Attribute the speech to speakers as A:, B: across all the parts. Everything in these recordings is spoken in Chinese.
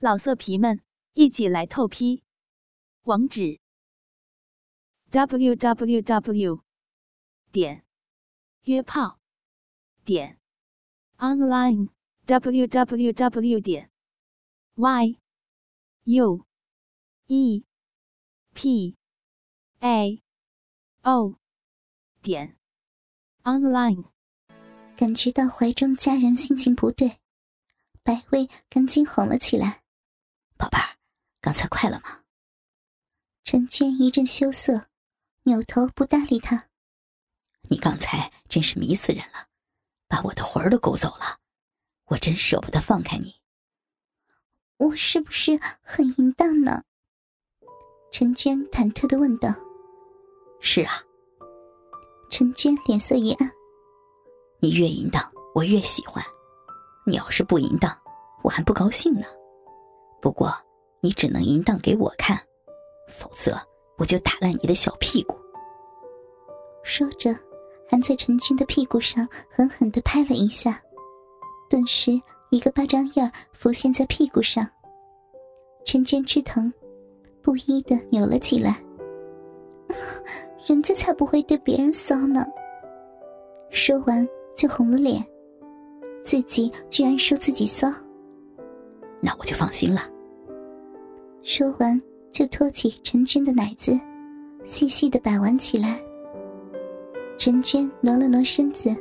A: 老色皮们，一起来透批！网址：w w w 点约炮点 online w w w 点 y u e p a o 点 online。
B: 感觉到怀中家人心情不对，白薇赶紧哄了起来。
C: 宝贝儿，刚才快了吗？
B: 陈娟一阵羞涩，扭头不搭理他。
C: 你刚才真是迷死人了，把我的魂儿都勾走了，我真舍不得放开你。
B: 我是不是很淫荡呢？陈娟忐忑的问道。
C: 是啊。
B: 陈娟脸色一暗。
C: 你越淫荡，我越喜欢。你要是不淫荡，我还不高兴呢。不过，你只能淫荡给我看，否则我就打烂你的小屁股。
B: 说着，还在陈娟的屁股上狠狠的拍了一下，顿时一个巴掌印儿浮现在屁股上。陈娟吃疼，不依的扭了起来。人家才不会对别人骚呢。说完就红了脸，自己居然说自己骚。
C: 那我就放心了。
B: 说完，就托起陈娟的奶子，细细的把玩起来。陈娟挪了挪身子，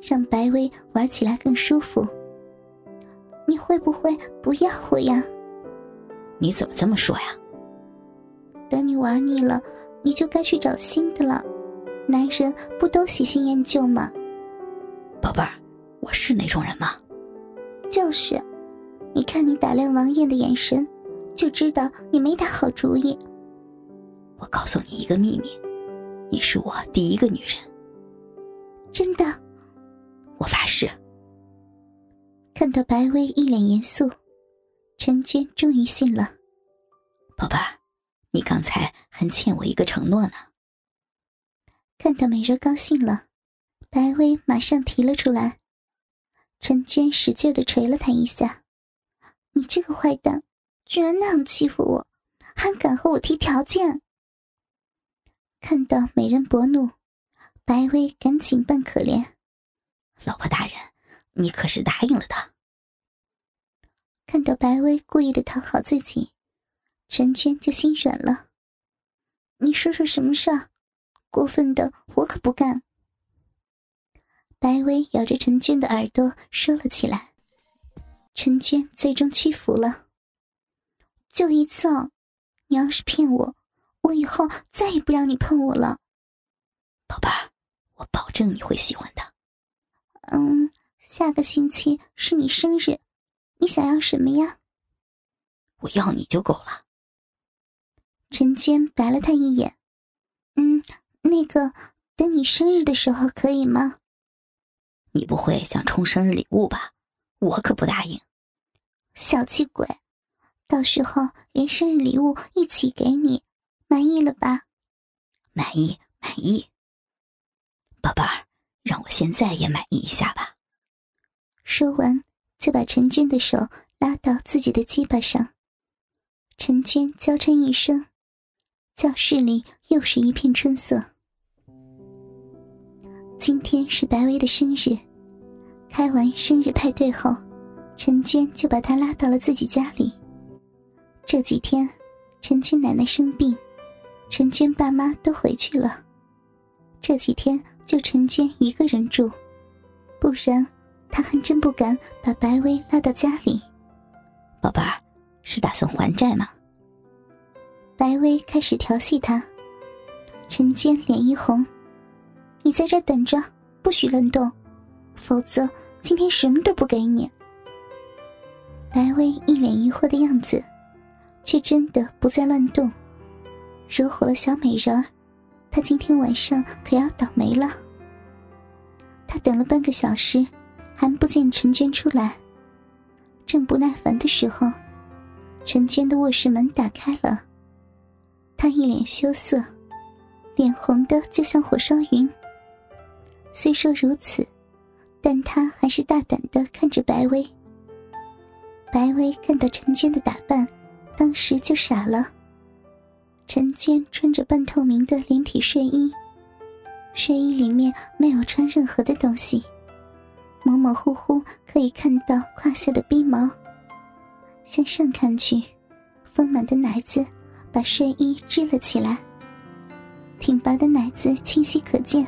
B: 让白薇玩起来更舒服。你会不会不要我呀？
C: 你怎么这么说呀？
B: 等你玩腻了，你就该去找新的了。男人不都喜新厌旧吗？
C: 宝贝儿，我是那种人吗？
B: 就是。你看你打量王爷的眼神，就知道你没打好主意。
C: 我告诉你一个秘密，你是我第一个女人。
B: 真的？
C: 我发誓。
B: 看到白薇一脸严肃，陈娟终于信了。
C: 宝贝儿，你刚才还欠我一个承诺呢。
B: 看到美人高兴了，白薇马上提了出来。陈娟使劲的捶了他一下。你这个坏蛋，居然那样欺负我，还敢和我提条件！看到美人薄怒，白薇赶紧扮可怜：“
C: 老婆大人，你可是答应了的。”
B: 看到白薇故意的讨好自己，陈娟就心软了。你说说什么事儿？过分的我可不干。白薇咬着陈娟的耳朵说了起来。陈娟最终屈服了。就一次，你要是骗我，我以后再也不让你碰我了。
C: 宝贝儿，我保证你会喜欢的。
B: 嗯，下个星期是你生日，你想要什么呀？
C: 我要你就够了。
B: 陈娟白了他一眼。嗯，那个，等你生日的时候可以吗？
C: 你不会想充生日礼物吧？我可不答应，
B: 小气鬼！到时候连生日礼物一起给你，满意了吧？
C: 满意，满意。宝贝儿，让我现在也满意一下吧。
B: 说完，就把陈娟的手拉到自己的鸡巴上。陈娟娇嗔一声，教室里又是一片春色。今天是白薇的生日。开完生日派对后，陈娟就把他拉到了自己家里。这几天，陈娟奶奶生病，陈娟爸妈都回去了，这几天就陈娟一个人住，不然他还真不敢把白薇拉到家里。
C: 宝贝儿，是打算还债吗？
B: 白薇开始调戏他，陈娟脸一红：“你在这等着，不许乱动，否则。”今天什么都不给你。白薇一脸疑惑的样子，却真的不再乱动。惹火了小美人儿，她今天晚上可要倒霉了。他等了半个小时，还不见陈娟出来，正不耐烦的时候，陈娟的卧室门打开了。她一脸羞涩，脸红的就像火烧云。虽说如此。但他还是大胆的看着白薇。白薇看到陈娟的打扮，当时就傻了。陈娟穿着半透明的连体睡衣，睡衣里面没有穿任何的东西，模模糊糊可以看到胯下的逼毛。向上看去，丰满的奶子把睡衣支了起来，挺拔的奶子清晰可见。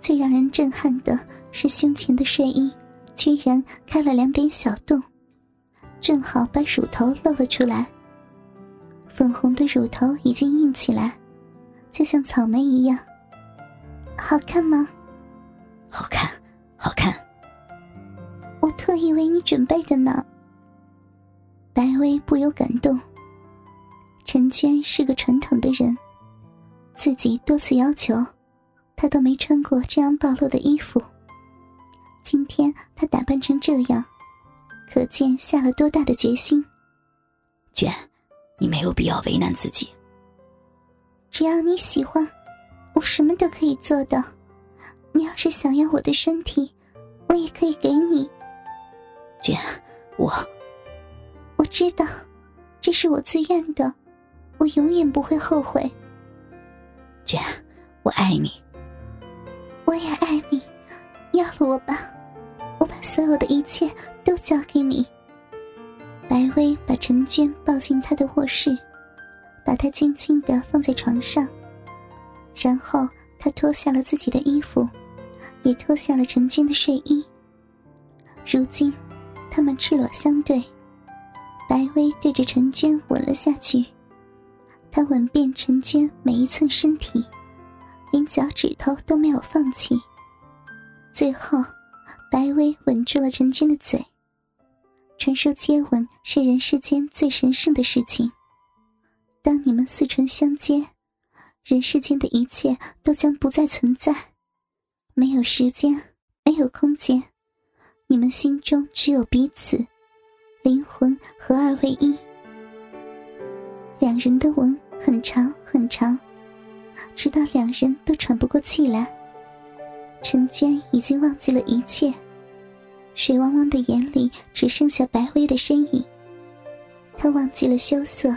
B: 最让人震撼的是胸前的睡衣，居然开了两点小洞，正好把乳头露了出来。粉红的乳头已经硬起来，就像草莓一样。好看吗？
C: 好看，好看。
B: 我特意为你准备的呢。白薇不由感动。陈娟是个传统的人，自己多次要求，她都没穿过这样暴露的衣服。今天他打扮成这样，可见下了多大的决心。
C: 娟。你没有必要为难自己。
B: 只要你喜欢，我什么都可以做的。你要是想要我的身体，我也可以给你。
C: 娟，我
B: 我知道，这是我自愿的，我永远不会后悔。
C: 娟，我爱你。
B: 我也爱你，要了我吧，我把所有的一切都交给你。白薇把陈娟抱进她的卧室，把她轻轻的放在床上，然后她脱下了自己的衣服，也脱下了陈娟的睡衣。如今，他们赤裸相对，白薇对着陈娟吻了下去，她吻遍陈娟每一寸身体，连脚趾头都没有放弃。最后，白薇吻住了陈娟的嘴。传说接吻是人世间最神圣的事情。当你们四唇相接，人世间的一切都将不再存在，没有时间，没有空间，你们心中只有彼此，灵魂合二为一。两人的吻很长很长，直到两人都喘不过气来。陈娟已经忘记了一切。水汪汪的眼里只剩下白薇的身影。他忘记了羞涩，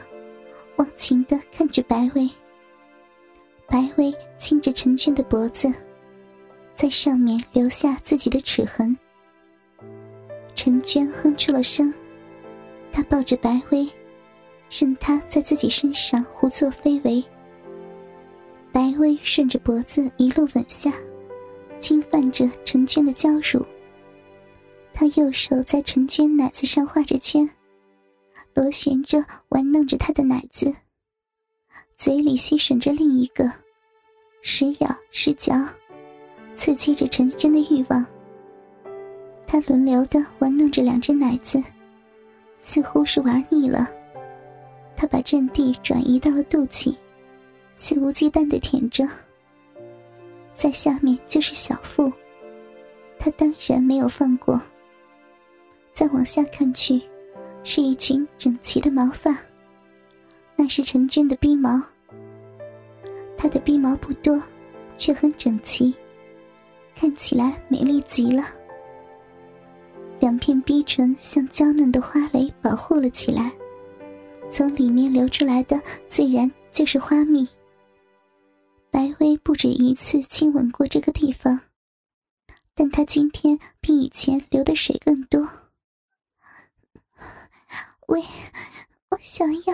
B: 忘情的看着白薇。白薇亲着陈娟的脖子，在上面留下自己的齿痕。陈娟哼出了声，她抱着白薇，任她在自己身上胡作非为。白薇顺着脖子一路吻下，侵犯着陈娟的娇乳。他右手在陈娟奶子上画着圈，螺旋着玩弄着她的奶子，嘴里吸吮着另一个，时咬时嚼，刺激着陈娟的欲望。他轮流的玩弄着两只奶子，似乎是玩腻了，他把阵地转移到了肚脐，肆无忌惮的舔着。在下面就是小腹，他当然没有放过。再往下看去，是一群整齐的毛发。那是陈俊的逼毛。他的逼毛不多，却很整齐，看起来美丽极了。两片逼唇像娇嫩的花蕾保护了起来，从里面流出来的自然就是花蜜。白薇不止一次亲吻过这个地方，但她今天比以前流的水更多。喂，我想要，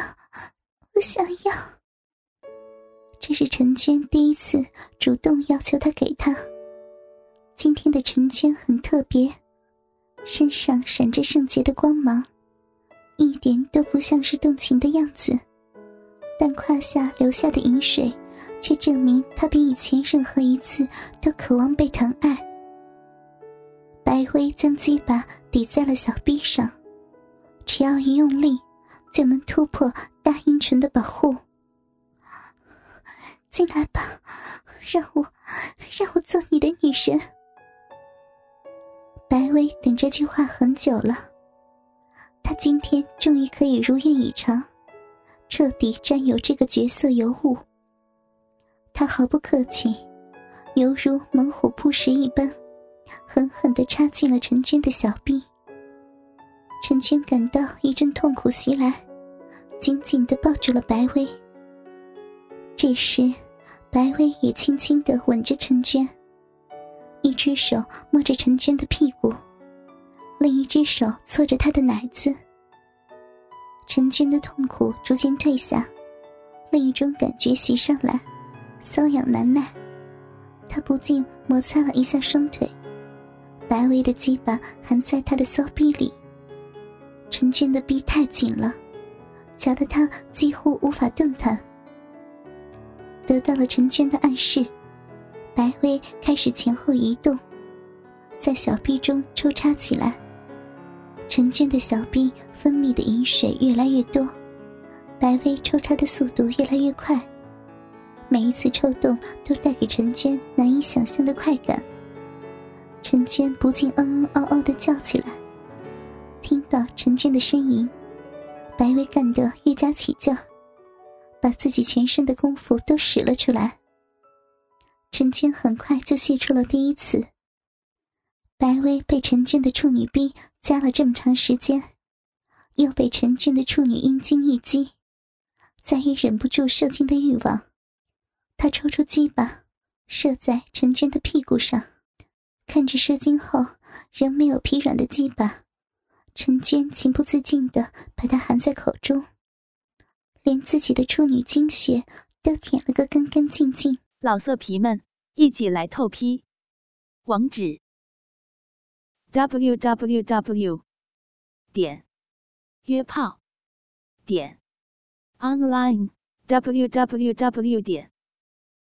B: 我想要。这是陈娟第一次主动要求他给她。今天的陈娟很特别，身上闪着圣洁的光芒，一点都不像是动情的样子，但胯下流下的饮水，却证明他比以前任何一次都渴望被疼爱。白薇将鸡巴抵在了小臂上。只要一用力，就能突破大阴唇的保护。进来吧，让我，让我做你的女神。白薇等这句话很久了，她今天终于可以如愿以偿，彻底占有这个角色尤物。他毫不客气，犹如猛虎扑食一般，狠狠的插进了陈娟的小臂。陈娟感到一阵痛苦袭来，紧紧的抱住了白薇。这时，白薇也轻轻的吻着陈娟，一只手摸着陈娟的屁股，另一只手搓着她的奶子。陈娟的痛苦逐渐退下，另一种感觉袭上来，瘙痒难耐。他不禁摩擦了一下双腿，白薇的鸡巴含在他的骚逼里。陈娟的逼太紧了，夹得他几乎无法动弹。得到了陈娟的暗示，白薇开始前后移动，在小臂中抽插起来。陈娟的小臂分泌的饮水越来越多，白薇抽插的速度越来越快。每一次抽动都带给陈娟难以想象的快感。陈娟不禁嗯嗯嗷嗷的叫起来。听到陈娟的呻吟，白薇干得愈加起劲，把自己全身的功夫都使了出来。陈娟很快就泄出了第一次。白薇被陈娟的处女逼夹了这么长时间，又被陈娟的处女阴茎一击，再也忍不住射精的欲望，他抽出鸡巴，射在陈娟的屁股上，看着射精后仍没有疲软的鸡巴，陈娟情不自禁的把它含在口中，连自己的处女精血都舔了个干干净净。
A: 老色皮们，一起来透批，网址。w w w 点约炮点 online w w w 点